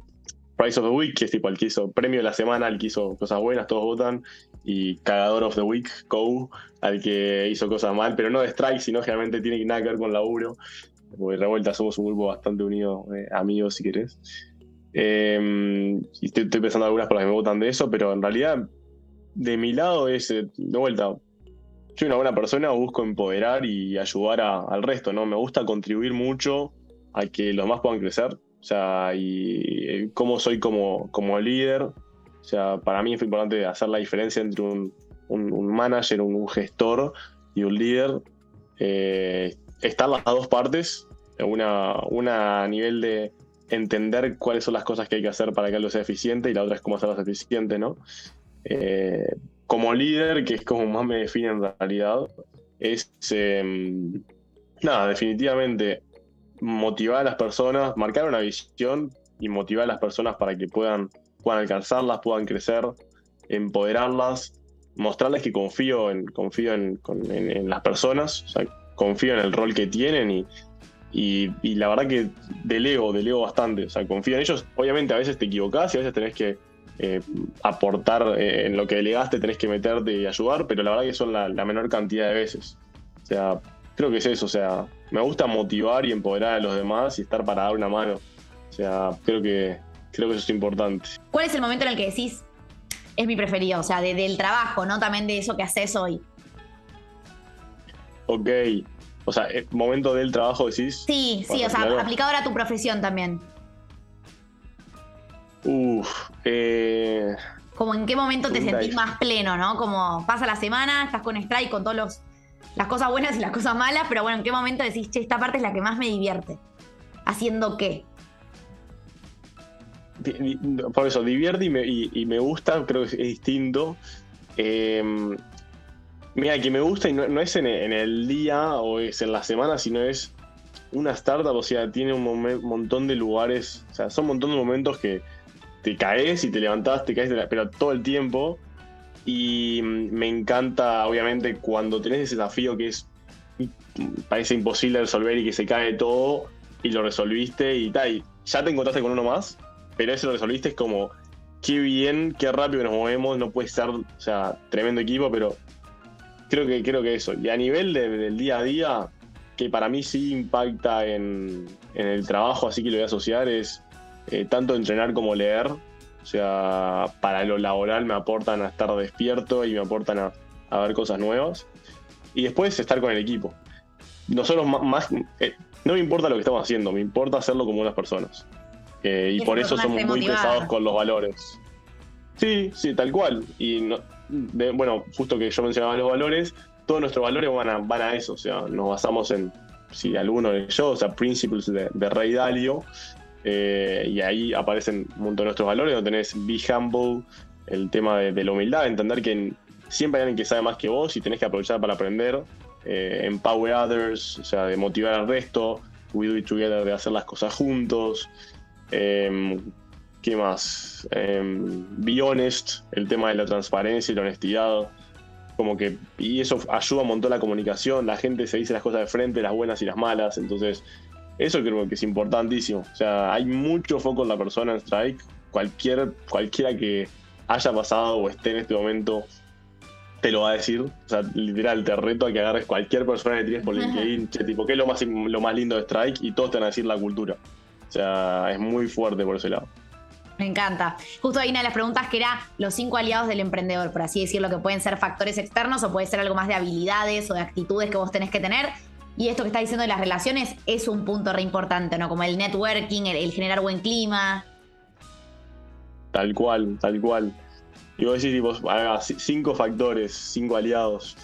[SPEAKER 3] Price of the Week, que es tipo el que hizo premio de la semana, el que hizo cosas buenas, todos votan, y Cagador of the Week, Go, al que hizo cosas mal, pero no de strike, sino generalmente tiene nada que ver con laburo. Porque revuelta somos un grupo bastante unido, eh, amigos si querés. Eh, y estoy, pensando algunas por las que me votan de eso, pero en realidad, de mi lado es, eh, de vuelta, soy una buena persona, busco empoderar y ayudar al resto, ¿no? Me gusta contribuir mucho a que los demás puedan crecer. O sea, y cómo soy como, como líder. O sea, para mí es importante hacer la diferencia entre un, un, manager, un, gestor y un líder. Eh, las dos partes. Una, una a nivel de entender cuáles son las cosas que hay que hacer para que algo sea eficiente y la otra es cómo hacerlo eficiente, ¿no? Eh, como líder, que es como más me define en realidad, es, em, nada, definitivamente motivar a las personas, marcar una visión y motivar a las personas para que puedan, puedan alcanzarlas, puedan crecer, empoderarlas, mostrarles que confío en, confío en, las personas, confío en el rol que tienen y, y, la verdad que delego, delego bastante, o sea, confío en ellos. Obviamente a veces te equivocás y a veces tenés que eh, aportar eh, en lo que delegaste, tenés que meterte y ayudar, pero la verdad que son la, menor cantidad de veces. O sea, creo que es eso, o sea, me gusta motivar y empoderar a los demás y estar para dar una mano. O sea, creo que, creo que eso es importante.
[SPEAKER 2] ¿Cuál es el momento en el que decís, es mi preferido? O sea, del trabajo, ¿no? También de eso que haces hoy.
[SPEAKER 3] Ok. O sea, ¿el momento del trabajo decís?
[SPEAKER 2] Sí, sí, o sea, aplicado a tu profesión también.
[SPEAKER 3] Uf, eh,
[SPEAKER 2] Como en qué momento te sentís más pleno, ¿no? Como pasa la semana, estás con Strike, con todas las cosas buenas y las cosas malas, pero bueno, ¿en qué momento decís, che, esta parte es la que más me divierte? ¿Haciendo qué?
[SPEAKER 3] Por eso, divierte y me, gusta, creo que es, distinto. Eh, mira, que me gusta y no, es en, el día o es en la semana, sino es una startup, o sea, tiene un montón de lugares, o sea, son un montón de momentos que te caes y te levantás, te caes, pero todo el tiempo. Y me encanta, obviamente, cuando tenés ese desafío que es parece imposible resolver y que se cae todo y lo resolviste y tal. ya te encontraste con uno más, pero ese lo resolviste es como, qué bien, qué rápido nos movemos, no puede ser, o sea, tremendo equipo, pero creo que, creo que eso. Y a nivel del día a día, que para mí sí impacta en, en el trabajo, así que lo voy a asociar, es eh, tanto entrenar como leer. O sea, para lo laboral me aportan a estar despierto y me aportan a, ver cosas nuevas. Y después estar con el equipo. Nosotros más, eh, no me importa lo que estamos haciendo, me importa hacerlo como unas personas. Eh, y por eso somos muy pesados con los valores. Sí, sí, tal cual. Y bueno, justo que yo mencionaba los valores, todos nuestros valores van a, van a eso. O sea, nos basamos en, si alguno de ellos, o sea, Principles de, de Rey Dalio, eh, y ahí aparecen un montón de nuestros valores, donde tenés Be Humble, el tema de, la humildad, entender que siempre hay alguien que sabe más que vos y tenés que aprovechar para aprender, eh, empower others, o sea, de motivar al resto, we do it together, de hacer las cosas juntos. Em, ¿Qué más? Em, be honest, el tema de la transparencia y la honestidad. Como que, y eso ayuda un montón la comunicación, la gente se dice las cosas de frente, las buenas y las malas, entonces eso creo que es importantísimo. O sea, hay mucho foco en la persona en Strike. Cualquier, cualquiera que haya pasado o esté en este momento te lo va a decir. O sea, literal, te reto a que agarres cualquier persona que tienes por LinkedIn, che, tipo, ¿qué es lo más, lo más lindo de Strike? Y todos te van a decir la cultura. O sea, es muy fuerte por ese lado.
[SPEAKER 2] Me encanta. Justo ahí una de las preguntas que era los cinco aliados del emprendedor, por así decirlo, que pueden ser factores externos o puede ser algo más de habilidades o de actitudes que vos tenés que tener. Y esto que está diciendo de las relaciones es un punto re importante, ¿no? Como el networking, el, generar buen clima.
[SPEAKER 3] Tal cual, tal cual. Y vos decís, tipo, cinco factores, cinco aliados.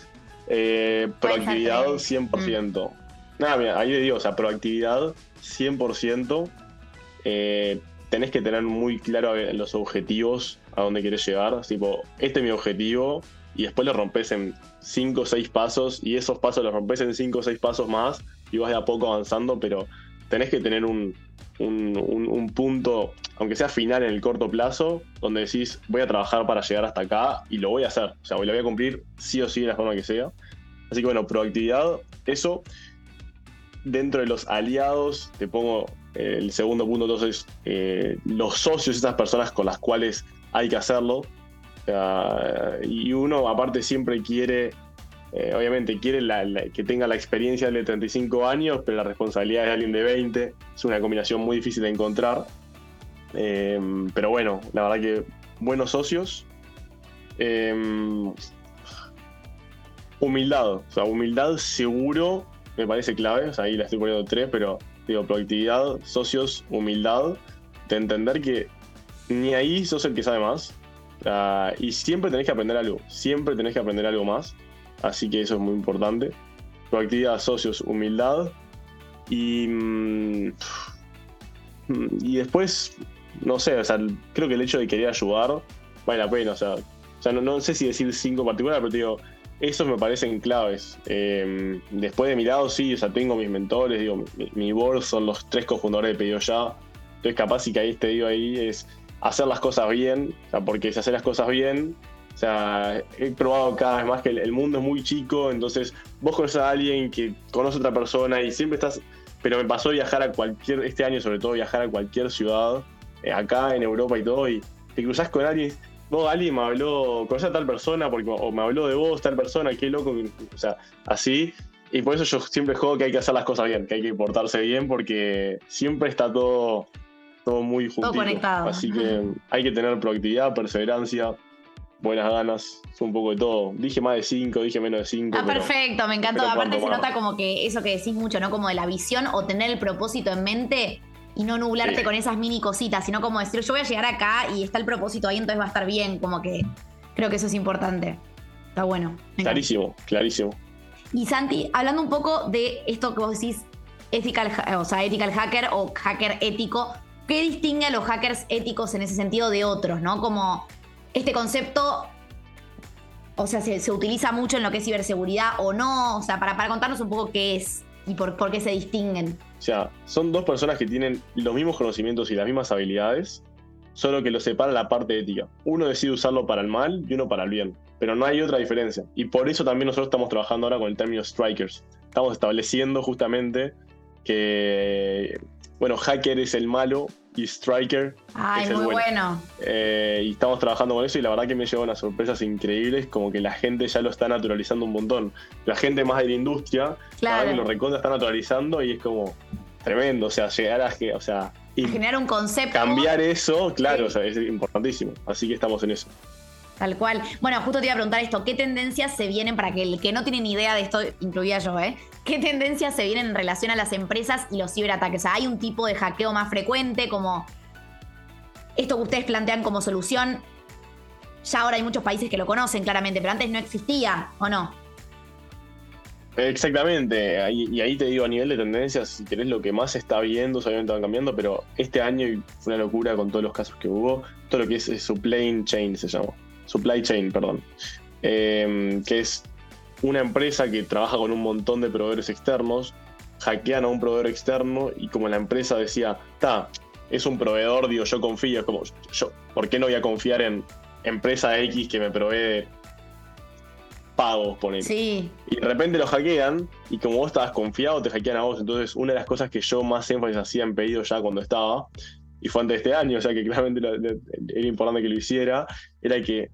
[SPEAKER 3] Eh, proactividad 100%. Mm. Nada, mira, ahí le digo, o sea, proactividad 100%. Eh, tenés que tener muy claro los objetivos a dónde querés llegar. Tipo, este es mi objetivo, y después lo rompes en 5 o 6 pasos y esos pasos los rompes en 5 o 6 pasos más y vas de a poco avanzando, pero tenés que tener un, un, punto, aunque sea final en el corto plazo, donde decís voy a trabajar para llegar hasta acá y lo voy a hacer, o sea, lo voy a cumplir sí o sí de la forma que sea. Así que bueno, proactividad, eso. Dentro de los aliados te pongo El segundo punto entonces, eh, los socios, esas personas con las cuales hay que hacerlo. Y uno aparte siempre quiere, eh, obviamente quiere que tenga la experiencia de 35 años, pero la responsabilidad es de alguien de 20. Es una combinación muy difícil de encontrar. Eh, pero bueno, la verdad que buenos socios. humildad, o sea, humildad seguro me parece clave. O sea, ahí la estoy poniendo tres, pero digo, productividad, socios, humildad, de entender que ni ahí sos el que sabe más. Y siempre tenés que aprender algo, siempre tenés que aprender algo más. Así que eso es muy importante. Proactividad, socios, humildad. Y, mm, y después, no sé, o sea, creo que el hecho de querer ayudar vale la pena. O sea, o sea no, no sé si decir cinco en particular, pero digo, esos me parecen claves. Em, después de mirado, sí, o sea, tengo mis mentores, digo, mi, board son los tres cofundadores de Pedido Ya. Entonces, capaz y que ahí te digo ahí es hacer las cosas bien, o sea, porque si hacer las cosas bien, o sea, he probado cada vez más que el, mundo es muy chico, entonces vos conoces a alguien que conoce a otra persona y siempre estás. Pero me pasó viajar a cualquier, este año sobre todo, viajar a cualquier ciudad, eh, acá en Europa y todo, y te cruzas con alguien vos, alguien me habló, con a tal persona, porque, o me habló de vos, tal persona, qué loco, o sea, así. Y por eso yo siempre juego que hay que hacer las cosas bien, que hay que portarse bien, porque siempre está todo, todo muy juntito. Todo conectado. Así que hay que tener proactividad, perseverancia, buenas ganas, un poco de todo. Dije más de cinco, dije menos de cinco.
[SPEAKER 2] Ah, perfecto, me encantó. Aparte se nota como que eso que decís mucho, ¿no? Como de la visión o tener el propósito en mente y no nublarte con esas mini cositas, sino como decir, yo voy a llegar acá y está el propósito ahí, entonces va a estar bien, como que creo que eso es importante. Está bueno.
[SPEAKER 3] Clarísimo, clarísimo.
[SPEAKER 2] Y Santi, hablando un poco de esto que vos decís, ethical, o sea, ethical hacker o hacker ético, ¿qué distingue a los hackers éticos en ese sentido de otros, no? Como este concepto, o sea, se, utiliza mucho en lo que es ciberseguridad o no, o sea, para, para contarnos un poco qué es y por, por qué se distinguen.
[SPEAKER 3] O sea, son dos personas que tienen los mismos conocimientos y las mismas habilidades, solo que los separa la parte ética. Uno decide usarlo para el mal y uno para el bien, pero no hay otra diferencia. Y por eso también nosotros estamos trabajando ahora con el término strikers. Estamos estableciendo justamente que, bueno, hacker es el malo y Striker.
[SPEAKER 2] Ay, muy bueno.
[SPEAKER 3] Eh, y estamos trabajando con eso y la verdad que me lleva unas sorpresas increíbles, como que la gente ya lo está naturalizando un montón. La gente más de la industria, claro. que lo recontra está naturalizando y es como tremendo, o sea, llegar a, o sea,
[SPEAKER 2] generar un concepto.
[SPEAKER 3] Cambiar eso, claro, o sea, es importantísimo. Así que estamos en eso.
[SPEAKER 2] Tal cual. Bueno, justo te iba a preguntar esto, ¿qué tendencias se vienen para que el que no tiene ni idea de esto, incluía yo, ¿eh? ¿Qué tendencias se vienen en relación a las empresas y los ciberataques? O sea, ¿hay un tipo de hackeo más frecuente como esto que ustedes plantean como solución? Ya ahora hay muchos países que lo conocen claramente, pero antes no existía, ¿o no?
[SPEAKER 3] Exactamente, y ahí te digo a nivel de tendencias, si querés lo que más se está viendo, obviamente van cambiando, pero este año fue una locura con todos los casos que hubo, todo lo que es supply chain se llama supply chain, perdón, em, que es una empresa que trabaja con un montón de proveedores externos, hackean a un proveedor externo y como la empresa decía, ta, es un proveedor, digo, yo confío, es como, yo, ¿por qué no voy a confiar en empresa X que me provee pagos, por
[SPEAKER 2] Sí.
[SPEAKER 3] Y de repente lo hackean y como vos estabas confiado, te hackean a vos. Entonces, una de las cosas que yo más énfasis hacía en pedido ya cuando estaba y fue antes de este año, o sea que claramente era importante que lo hiciera, era que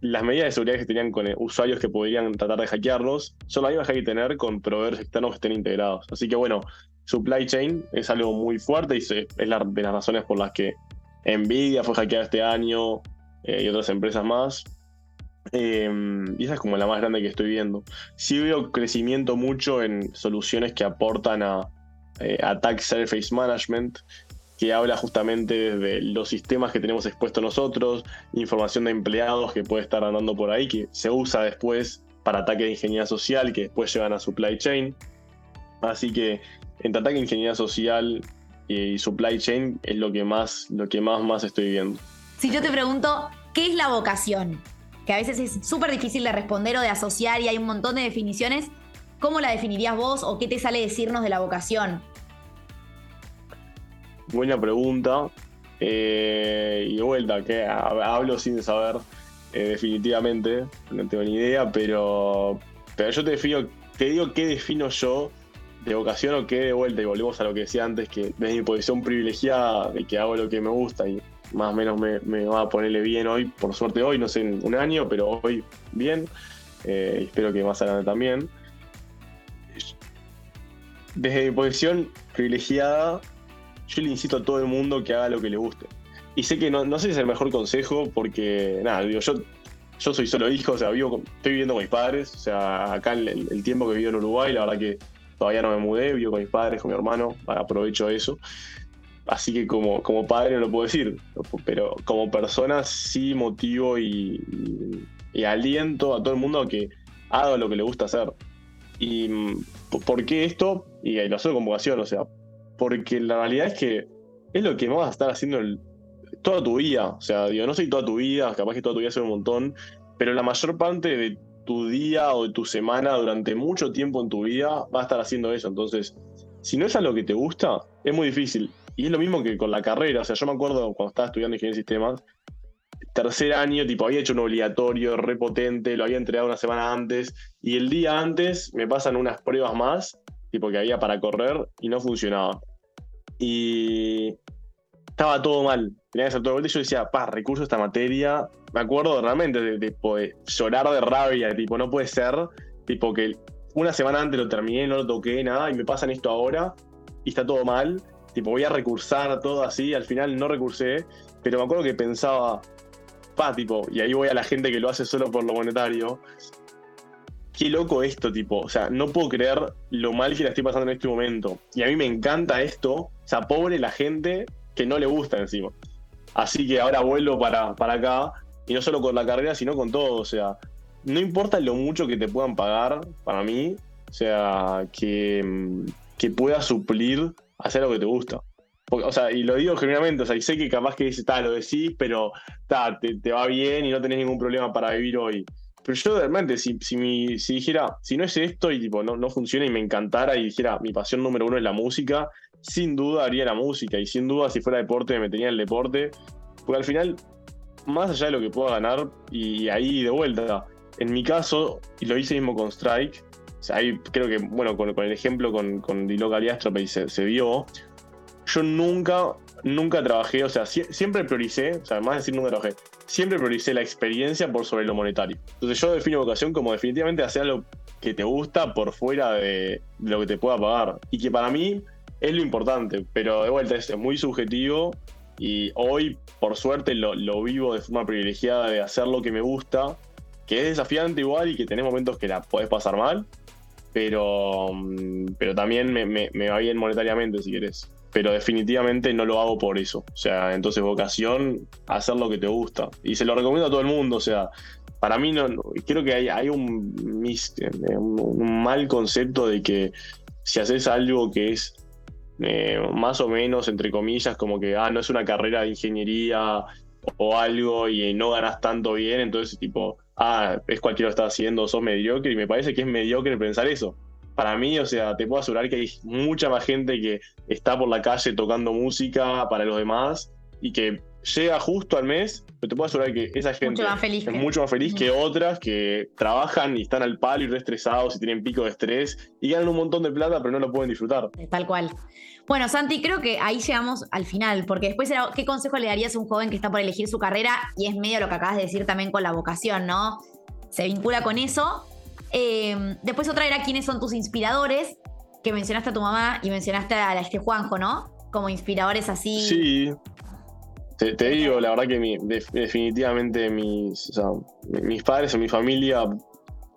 [SPEAKER 3] las medidas de seguridad que tenían con usuarios que podrían tratar de hackearlos son las mismas que hay que tener con proveedores externos que estén integrados. Así que bueno, supply chain es algo muy fuerte y es la, de las razones por las que Nvidia fue hackeada este año eh, y otras empresas más. Em, y esa es como la más grande que estoy viendo. Sí veo crecimiento mucho en soluciones que aportan a eh, Attack Surface Management, que habla justamente de los sistemas que tenemos expuestos nosotros, información de empleados que puede estar andando por ahí, que se usa después para ataques de ingeniería social, que después llegan a supply chain. Así que entre ataque de ingeniería social y supply chain es lo que más, lo que más, más estoy viendo.
[SPEAKER 2] Si yo te pregunto, ¿qué es la vocación? Que a veces es súper difícil de responder o de asociar y hay un montón de definiciones. ¿Cómo la definirías vos o qué te sale decirnos de la vocación?
[SPEAKER 3] Buena pregunta. Eh, y de vuelta, que hablo sin saber eh, definitivamente, no tengo ni idea, pero, pero yo te, defino, te digo qué defino yo de vocación o qué de vuelta, y volvemos a lo que decía antes, que desde mi posición privilegiada, de que hago lo que me gusta y más o menos me, va a ponerle bien hoy, por suerte hoy, no sé, en un año, pero hoy bien, eh, espero que más adelante también. Desde mi posición privilegiada, yo le insisto a todo el mundo que haga lo que le guste. Y sé que no, no sé si es el mejor consejo, porque, nada, digo, yo, yo soy solo hijo, o sea, vivo, estoy viviendo con mis padres, o sea, acá el, el tiempo que vivo en Uruguay, la verdad que todavía no me mudé, vivo con mis padres, con mi hermano, aprovecho eso. Así que como, como padre no lo puedo decir, pero como persona sí motivo y, aliento a todo el mundo a que haga lo que le gusta hacer. ¿Y por qué esto? Y lo hago con vocación, o sea, porque la realidad es que es lo que vas a estar haciendo toda tu vida. O sea, digo, no sé toda tu vida, capaz que toda tu vida sea un montón, pero la mayor parte de tu día o de tu semana durante mucho tiempo en tu vida va a estar haciendo eso. Entonces, si no es a lo que te gusta, es muy difícil. Y es lo mismo que con la carrera. O sea, yo me acuerdo cuando estaba estudiando ingeniería de sistemas, tercer año, tipo, había hecho un obligatorio repotente, lo había entregado una semana antes, y el día antes me pasan unas pruebas más, tipo que había para correr, y no funcionaba. Y estaba todo mal. Tenía que hacer todo el Y yo decía, pa, recurso esta materia. Me acuerdo realmente de, de, llorar de rabia, tipo, no puede ser, tipo, que una semana antes lo terminé, no lo toqué, nada, y me pasan esto ahora, y está todo mal tipo, voy a recursar todo así, al final no recursé, pero me acuerdo que pensaba, pa, tipo, y ahí voy a la gente que lo hace solo por lo monetario, qué loco esto, tipo, o sea, no puedo creer lo mal que la estoy pasando en este momento. Y a mí me encanta esto, o sea, pobre la gente que no le gusta encima. Así que ahora vuelvo para, para acá, y no solo con la carrera, sino con todo, o sea, no importa lo mucho que te puedan pagar, para mí, o sea, que, que pueda suplir hacer lo que te gusta. o sea, y lo digo genuinamente, o sea, y sé que capaz que dices, lo decís, pero te, te, va bien y no tenés ningún problema para vivir hoy. Pero yo realmente, si, si, mi, si dijera, si no es esto y tipo no, no funciona y me encantara y dijera, mi pasión número uno es la música, sin duda haría la música. Y sin duda, si fuera deporte, me en el deporte. Porque al final, más allá de lo que pueda ganar, y ahí de vuelta, en mi caso, y lo hice mismo con Strike, ahí creo que, bueno, con, el ejemplo con, con Dilo Caliastrope se, vio. Yo nunca, nunca trabajé, o sea, siempre prioricé, o sea, más decir nunca trabajé, siempre prioricé la experiencia por sobre lo monetario. Entonces yo defino vocación como definitivamente hacer lo que te gusta por fuera de, lo que te pueda pagar. Y que para mí es lo importante, pero de vuelta es muy subjetivo y hoy, por suerte, lo, vivo de forma privilegiada de hacer lo que me gusta, que es desafiante igual y que tenés momentos que la podés pasar mal, pero, mm, pero también me, va bien monetariamente, si querés. Pero definitivamente no lo hago por eso. O sea, entonces vocación, hacer lo que te gusta. Y se lo recomiendo a todo el mundo. O sea, para mí no, creo que hay, hay un, un, mal concepto de que si haces algo que es eh, más o menos, entre comillas, como que, ah, no es una carrera de ingeniería o algo y no ganas tanto bien, entonces tipo, ah, es cualquiera lo está haciendo, sos mediocre, y me parece que es mediocre pensar eso. Para mí, o sea, te puedo asegurar que hay mucha más gente que está por la calle tocando música para los demás y que llega justo al mes, pero te puedo asegurar que esa gente es mucho más feliz que otras que trabajan y están al palo y re estresados y tienen pico de estrés y ganan un montón de plata, pero no lo pueden disfrutar.
[SPEAKER 2] Tal cual. Bueno, Santi, creo que ahí llegamos al final, porque después era, ¿qué consejo le darías a un joven que está por elegir su carrera? Y es medio lo que acabas de decir también con la vocación, ¿no? Se vincula con eso. Em, después otra era quiénes son tus inspiradores, que mencionaste a tu mamá y mencionaste a este Juanjo, ¿no? Como inspiradores así.
[SPEAKER 3] Sí. Te, digo, la verdad que definitivamente mis, mis padres o mi familia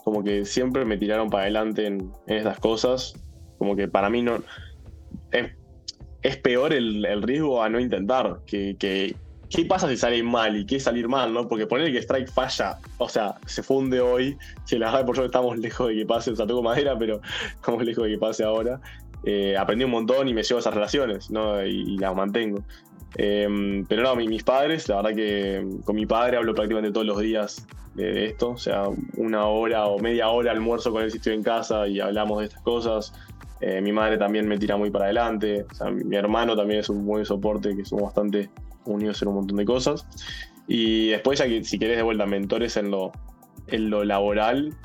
[SPEAKER 3] como que siempre me tiraron para adelante en, estas cosas. Como que para mí no, es, peor el, riesgo a no intentar. Que, ¿Qué pasa si sale mal y qué salir mal, no? Porque poner que Strike falla, o sea, se funde hoy, que la verdad por eso estamos lejos de que pase, o sea, toco madera, pero estamos lejos de que pase ahora. Eh, aprendí un montón y me llevo esas relaciones, ¿no? Y, las mantengo. Em, pero no, mis padres, la verdad que con mi padre hablo prácticamente todos los días de, esto, o sea, una hora o media hora almuerzo con él si estoy en casa y hablamos de estas cosas. Eh, mi madre también me tira muy para adelante. mi, hermano también es un buen soporte, que somos bastante unidos en un montón de cosas. Y después, si querés de vuelta mentores en lo, en lo laboral,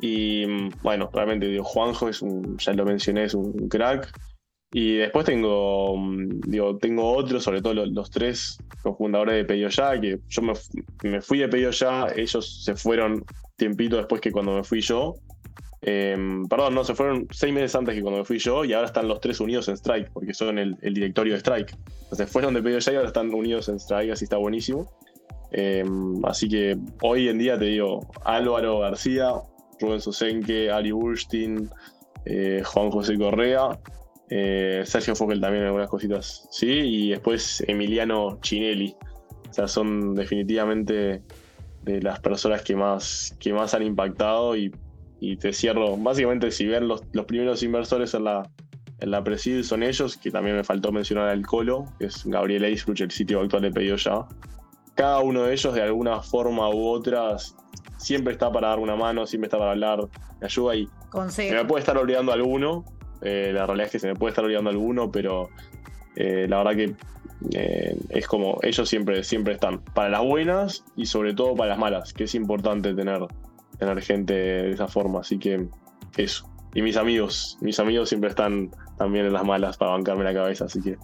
[SPEAKER 3] Y mm, bueno, realmente digo, Juanjo es un, ya lo mencioné, es un crack. Y después tengo, mm, digo, tengo otros, sobre todo los, tres cofundadores de Pedido Ya, que yo me, me, fui de Pedido Ya, ellos se fueron tiempito después que cuando me fui yo. Em, perdón, no, se fueron seis meses antes que cuando me fui yo y ahora están los tres unidos en Strike, porque son el, directorio de Strike. Entonces fueron de Ya y ahora están unidos en Strike, así está buenísimo. Em, así que hoy en día te digo, Álvaro García, Rubén Sosenque, Ari Burstein, eh, Juan José Correa eh, Sergio Fockel también algunas cositas, sí, y después Emiliano Chinelli. O sea, son definitivamente de las personas que más, que más han impactado y, te cierro. Básicamente, si ven los, primeros inversores en la, en la Presid son ellos, que también me faltó mencionar al Colo, que es Gabriel Eisbruch, el sitio actual de Pedido Ya. Cada uno de ellos, de alguna forma u otra, siempre está para dar una mano, siempre está para hablar, me ayuda y me puede estar olvidando alguno, eh, la realidad es que se me puede estar olvidando alguno, pero eh, la verdad que eh, es como ellos siempre, siempre están para las buenas y sobre todo para las malas, que es importante tener, tener gente de esa forma. Así que eso. Y mis amigos, mis amigos siempre están también en las malas para bancarme la cabeza, así que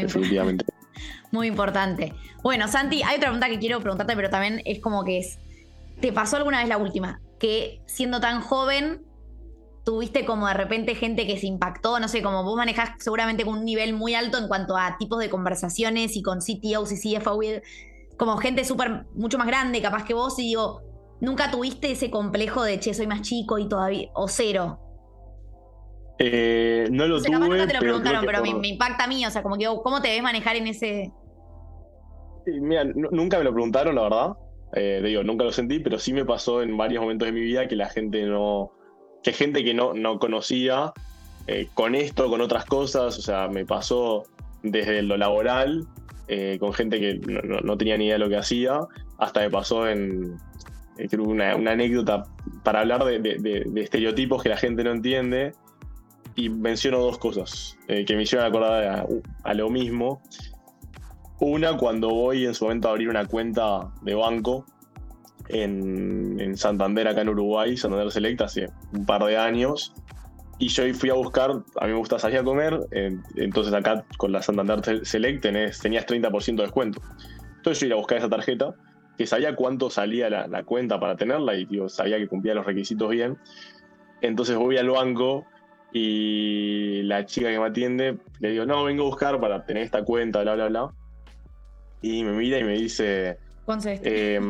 [SPEAKER 3] definitivamente.
[SPEAKER 2] Muy importante. Bueno, Santi, hay otra pregunta que quiero preguntarte, pero también es como que es, ¿te pasó alguna vez la última? Que siendo tan joven tuviste como de repente gente que se impactó, no sé, como vos manejás seguramente con un nivel muy alto en cuanto a tipos de conversaciones y con CTOs y CFO, como gente súper, mucho más grande capaz que vos y digo, ¿nunca tuviste ese complejo de, che, soy más chico y todavía, o cero?
[SPEAKER 3] Eh, no lo tuve.
[SPEAKER 2] Capaz no te lo preguntaron, pero, me, impacta a mí, o sea, como que, ¿cómo te ves manejar en ese...?
[SPEAKER 3] Mira, nunca me lo preguntaron, la verdad. Eh, digo, nunca lo sentí, pero sí me pasó en varios momentos de mi vida que la gente no que gente que no, no conocía eh, con esto, con otras cosas, o sea, me pasó desde lo laboral, eh, con gente que no, tenía ni idea de lo que hacía, hasta me pasó en, creo una, una, anécdota para hablar de, estereotipos que la gente no entiende, y menciono dos cosas que me hicieron acordar a, a, lo mismo. Una, cuando voy en su momento a abrir una cuenta de banco, en, Santander, acá en Uruguay, Santander Selecta, hace un par de años. Y yo fui a buscar, a mí me gusta salir a comer, entonces acá con la Santander Select tenés, tenías 30% de descuento. Entonces yo iba a buscar esa tarjeta, que sabía cuánto salía la, cuenta para tenerla y sabía que cumplía los requisitos bien. Entonces voy al banco y la chica que me atiende le digo, no, vengo a buscar para tener esta cuenta, bla, bla, bla. Y me mira y me dice.
[SPEAKER 2] Eh,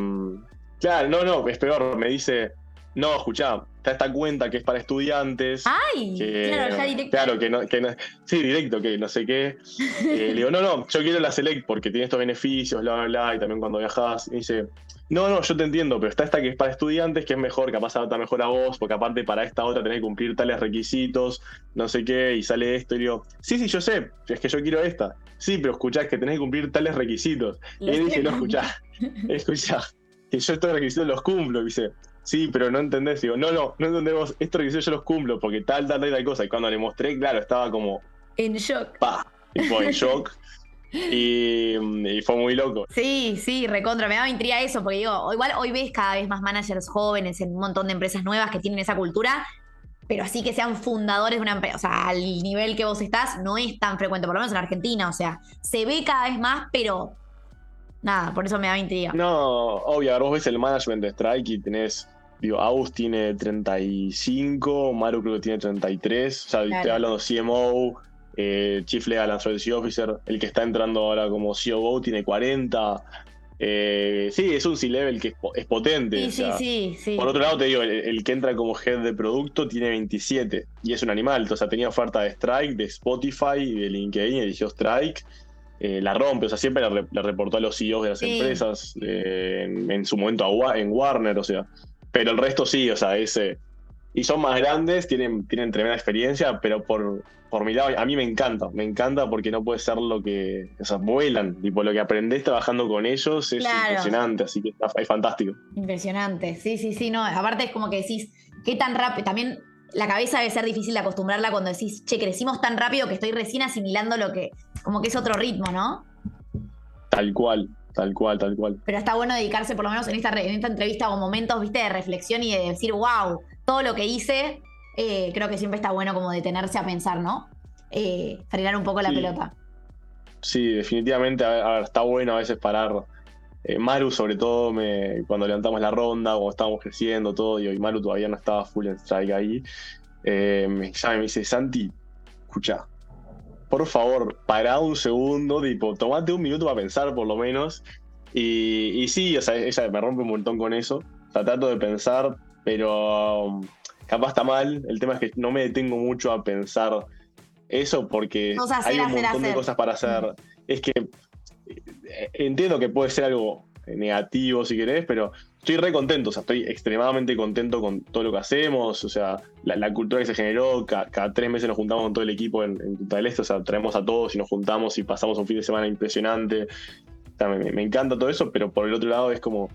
[SPEAKER 3] Claro, no, no, es peor. Me dice, no, escuchá, está esta cuenta que es para estudiantes.
[SPEAKER 2] ¡Ay! claro, ya directo.
[SPEAKER 3] Claro, que no, que no, sí, directo, que no sé qué. Eh, le digo, no, no, yo quiero la Select porque tiene estos beneficios, bla, bla, bla, y también cuando viajas. Y dice, no, no, yo te entiendo, pero está esta que es para estudiantes, que es mejor, capaz adapta mejor a vos, porque aparte para esta otra tenés que cumplir tales requisitos, no sé qué, y sale esto, y digo, sí, sí, yo sé, es que yo quiero esta. Sí, pero escuchás que tenés que cumplir tales requisitos. y él dice, no, escuchá, escuchá que yo estos requisitos los cumplo. Y dice, sí, pero no entendés. Digo, no, no, no entendemos, estos requisitos yo los cumplo porque tal, tal, tal, tal cosa. Y cuando le mostré, claro, estaba como.
[SPEAKER 2] En shock.
[SPEAKER 3] Pa, tipo, en shock. Y, fue muy loco.
[SPEAKER 2] Sí, sí, recontra. Me daba intriga eso, porque digo, igual hoy ves cada vez más managers jóvenes en un montón de empresas nuevas que tienen esa cultura, pero así que sean fundadores de una empresa. O sea, al nivel que vos estás, no es tan frecuente, por lo menos en Argentina. O sea, se ve cada vez más, pero nada, por eso me da intriga.
[SPEAKER 3] No, obvio, vos ves el management de Strike y tenés, digo, Aus tiene 35, Maru creo que tiene 33, o sea, te estoy hablando CMO, eh, Chief Legal and Strategy Officer, el que está entrando ahora como COO tiene 40. Eh, sí, es un C-Level que es, potente.
[SPEAKER 2] Sí, sí, sí,
[SPEAKER 3] Por otro lado, te digo, el, que entra como head de producto tiene 27 y es un animal. O sea, tenía oferta de Strike, de Spotify, de LinkedIn, eligió Strike. Eh, la rompe, o sea, siempre le, reportó a los CEOs de las empresas, eh, en, su momento en Warner, o sea, pero el resto sí, o sea, ese... Y son más grandes, tienen, tienen tremenda experiencia, pero por, por mi lado, a mí me encanta, me encanta porque no puede ser lo que, o sea, vuelan, tipo, lo que aprendés trabajando con ellos es impresionante, así que es fantástico.
[SPEAKER 2] Impresionante, sí, sí, sí, no, aparte es como que decís, qué tan rápido, también la cabeza debe ser difícil de acostumbrarla cuando decís, che, crecimos tan rápido que estoy recién asimilando lo que, como que es otro ritmo, ¿no?
[SPEAKER 3] Tal cual, tal cual, tal cual.
[SPEAKER 2] Pero está bueno dedicarse, por lo menos en esta, en esta entrevista, a momentos, viste, de reflexión y de decir, wow, todo lo que hice, eh, creo que siempre está bueno como detenerse a pensar, ¿no? Eh, frenar un poco la pelota.
[SPEAKER 3] Sí, definitivamente, está bueno a veces parar. Eh, Maru, sobre todo, me, cuando levantamos la ronda, cuando estábamos creciendo, todo, y Maru todavía no estaba full en strike ahí, me llama y me dice, Santi, escucha, por favor, pará un segundo, tipo, tomate un minuto para pensar por lo menos. Y, sí, o sea, ella me rompe un montón con eso. O sea, trato de pensar, pero um, capaz está mal. El tema es que no me detengo mucho a pensar eso porque hay un montón de cosas para hacer. Es que eh, entiendo que puede ser algo negativo si querés, pero estoy re contento, o sea, estoy extremadamente contento con todo lo que hacemos, o sea, la, cultura que se generó, cada tres meses nos juntamos con todo el equipo en, en Punta del Este, o sea, traemos a todos y nos juntamos y pasamos un fin de semana impresionante. O sea, me, encanta todo eso, pero por el otro lado es como,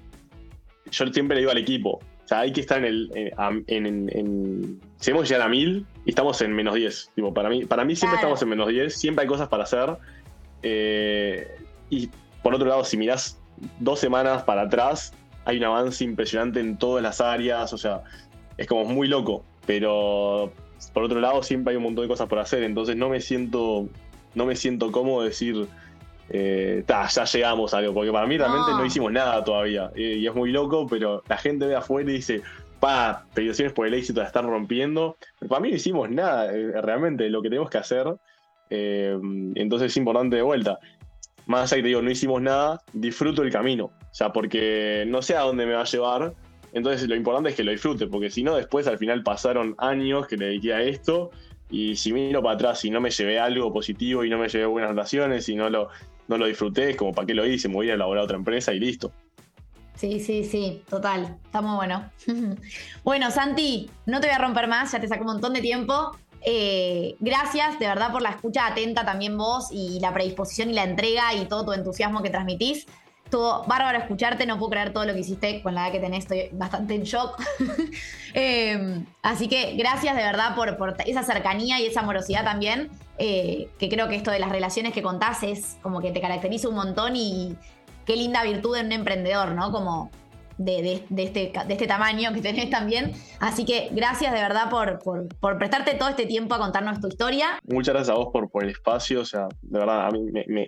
[SPEAKER 3] yo siempre le digo al equipo, o sea, hay que estar en el. En, en, si hemos llegado a mil y estamos en menos 10. Tipo, para mí, para mí siempre estamos en menos 10, siempre hay cosas para hacer. Eh, y por otro lado, si mirás dos semanas para atrás, hay un avance impresionante en todas las áreas, o sea, es como muy loco, pero por otro lado siempre hay un montón de cosas por hacer, entonces no me siento, no me siento cómodo decir, eh, ya llegamos a algo, porque para mí realmente no, hicimos nada todavía, y es muy loco, pero la gente ve afuera y dice, pa, felicitaciones por el éxito, la están rompiendo, pero para mí no hicimos nada, eh, realmente lo que tenemos que hacer, eh, entonces es importante de vuelta más allá que te digo, no hicimos nada, disfruto el camino. O sea, porque no sé a dónde me va a llevar. Entonces lo importante es que lo disfrute, porque si no, después al final pasaron años que le dediqué a esto. Y si miro para atrás y no me llevé algo positivo y no me llevé buenas relaciones y no lo, no lo disfruté, es como para qué lo hice, me voy a elaborar otra empresa y listo.
[SPEAKER 2] Sí, sí, sí, total. Está muy bueno. bueno, Santi, no te voy a romper más, ya te saco un montón de tiempo. Eh, gracias de verdad por la escucha atenta también vos y la predisposición y la entrega y todo tu entusiasmo que transmitís. Estuvo bárbaro escucharte, no puedo creer todo lo que hiciste con la edad que tenés, estoy bastante en shock. Em, así que gracias de verdad por, esa cercanía y esa amorosidad también, eh, que creo que esto de las relaciones que contás es como que te caracteriza un montón y qué linda virtud en un emprendedor, ¿no? Como de, este, de este tamaño que tenés también. Así que gracias de verdad por, por, prestarte todo este tiempo a contarnos tu historia.
[SPEAKER 3] Muchas gracias a vos por, por el espacio. O sea, de verdad, a mí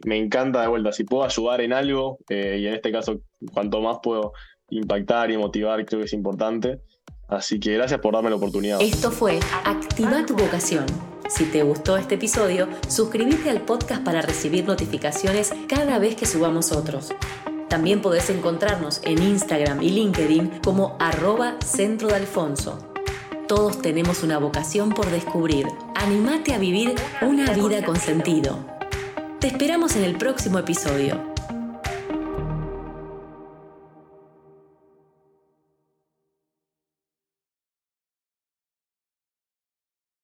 [SPEAKER 3] me, encanta de vuelta. Si puedo ayudar en algo, eh, y en este caso, cuanto más puedo impactar y motivar, creo que es importante. Así que gracias por darme la oportunidad.
[SPEAKER 1] Esto fue Activa tu vocación. Si te gustó este episodio, suscríbete al podcast para recibir notificaciones cada vez que subamos otros. También podés encontrarnos en Instagram y LinkedIn como arroba centro de Alfonso. Todos tenemos una vocación por descubrir. Animate a vivir una vida con sentido. Te esperamos en el próximo episodio.